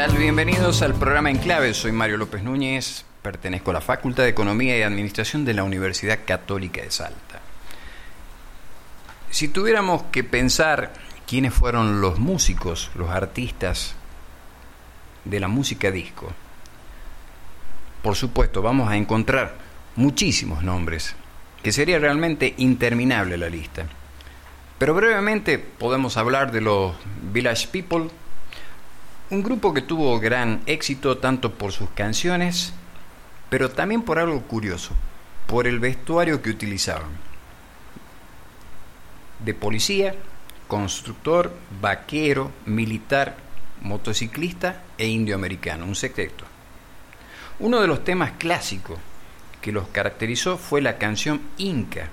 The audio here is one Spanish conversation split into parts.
tal? Bienvenidos al programa En Clave. Soy Mario López Núñez, pertenezco a la Facultad de Economía y Administración de la Universidad Católica de Salta. Si tuviéramos que pensar quiénes fueron los músicos, los artistas de la música disco, por supuesto vamos a encontrar muchísimos nombres, que sería realmente interminable la lista. Pero brevemente podemos hablar de los Village People, un grupo que tuvo gran éxito tanto por sus canciones, pero también por algo curioso, por el vestuario que utilizaban. De policía, constructor, vaquero, militar, motociclista e indio americano, un secreto. Uno de los temas clásicos que los caracterizó fue la canción Inca,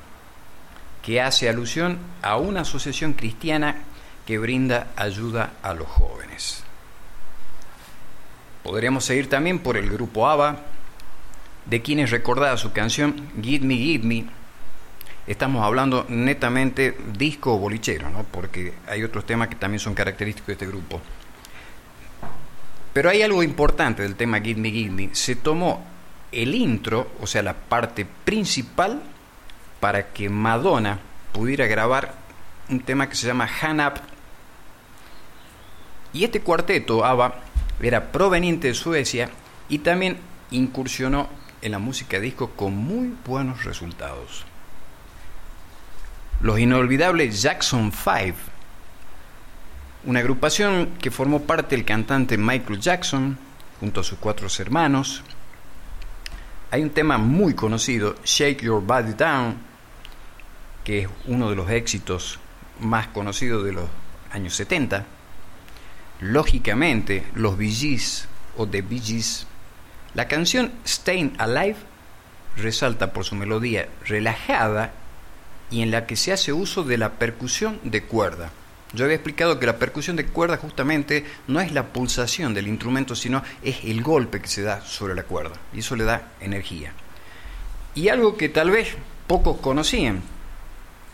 que hace alusión a una asociación cristiana que brinda ayuda a los jóvenes. Podríamos seguir también por el grupo ABBA, de quienes recordaba su canción Give Me, Give Me. Estamos hablando netamente disco o bolichero, ¿no? porque hay otros temas que también son característicos de este grupo. Pero hay algo importante del tema Give Me, Give Me. Se tomó el intro, o sea, la parte principal, para que Madonna pudiera grabar un tema que se llama Han Up. Y este cuarteto, ABBA, era proveniente de Suecia y también incursionó en la música disco con muy buenos resultados. Los inolvidables Jackson 5, una agrupación que formó parte del cantante Michael Jackson junto a sus cuatro hermanos. Hay un tema muy conocido, Shake Your Body Down, que es uno de los éxitos más conocidos de los años 70 Lógicamente, los Bee o The Bee la canción Staying Alive resalta por su melodía relajada y en la que se hace uso de la percusión de cuerda. Yo había explicado que la percusión de cuerda justamente no es la pulsación del instrumento, sino es el golpe que se da sobre la cuerda, y eso le da energía. Y algo que tal vez pocos conocían,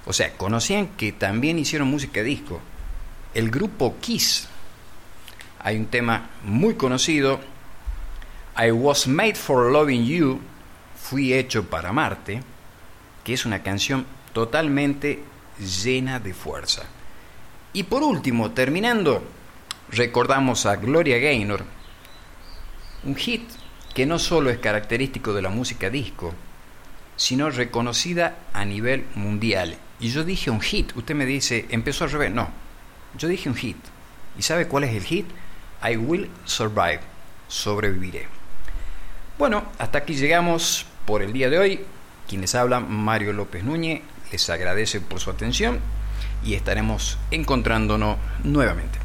o sea, conocían que también hicieron música disco. El grupo Kiss hay un tema muy conocido, I Was Made for Loving You, Fui hecho para amarte, que es una canción totalmente llena de fuerza. Y por último, terminando, recordamos a Gloria Gaynor, un hit que no solo es característico de la música disco, sino reconocida a nivel mundial. Y yo dije un hit, usted me dice, empezó al revés, no, yo dije un hit. ¿Y sabe cuál es el hit? I Will Survive, sobreviviré. Bueno, hasta aquí llegamos por el día de hoy. Quienes hablan, Mario López Núñez, les agradece por su atención y estaremos encontrándonos nuevamente.